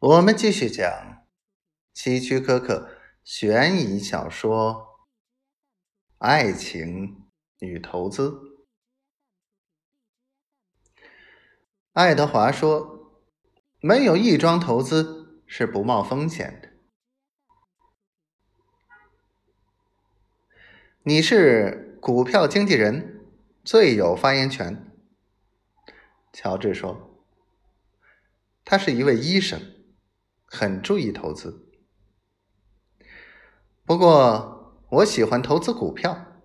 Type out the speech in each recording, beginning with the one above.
我们继续讲希区柯克悬疑小说《爱情与投资》。爱德华说：“没有一桩投资是不冒风险的。”你是股票经纪人，最有发言权。”乔治说：“他是一位医生。”很注意投资，不过我喜欢投资股票，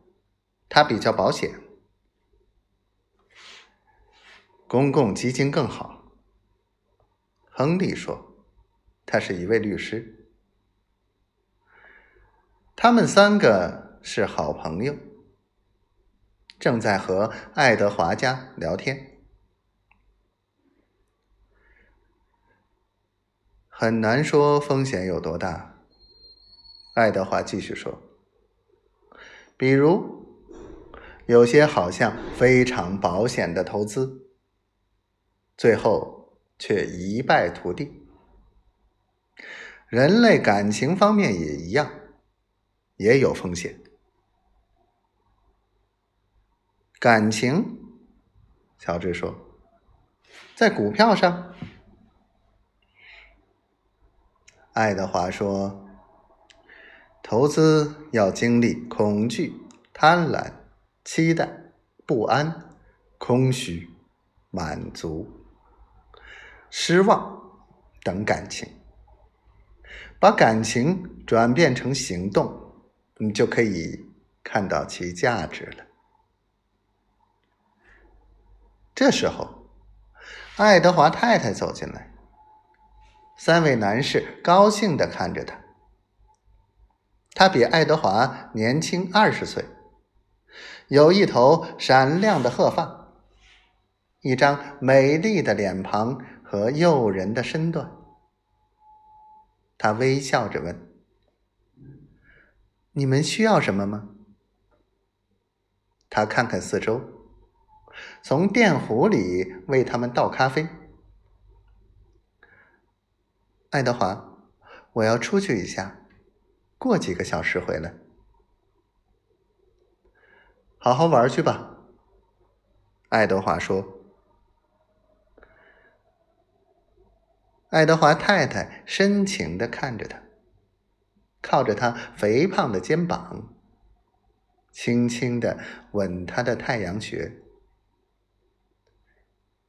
它比较保险。公共基金更好。亨利说，他是一位律师。他们三个是好朋友，正在和爱德华家聊天。很难说风险有多大，爱德华继续说。比如，有些好像非常保险的投资，最后却一败涂地。人类感情方面也一样，也有风险。感情，乔治说，在股票上。爱德华说：“投资要经历恐惧、贪婪、期待、不安、空虚、满足、失望等感情，把感情转变成行动，你就可以看到其价值了。”这时候，爱德华太太走进来。三位男士高兴的看着他。他比爱德华年轻二十岁，有一头闪亮的褐发，一张美丽的脸庞和诱人的身段。他微笑着问：“你们需要什么吗？”他看看四周，从电壶里为他们倒咖啡。爱德华，我要出去一下，过几个小时回来。好好玩去吧。爱德华说。爱德华太太深情的看着他，靠着他肥胖的肩膀，轻轻的吻他的太阳穴，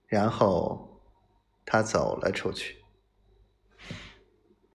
然后他走了出去。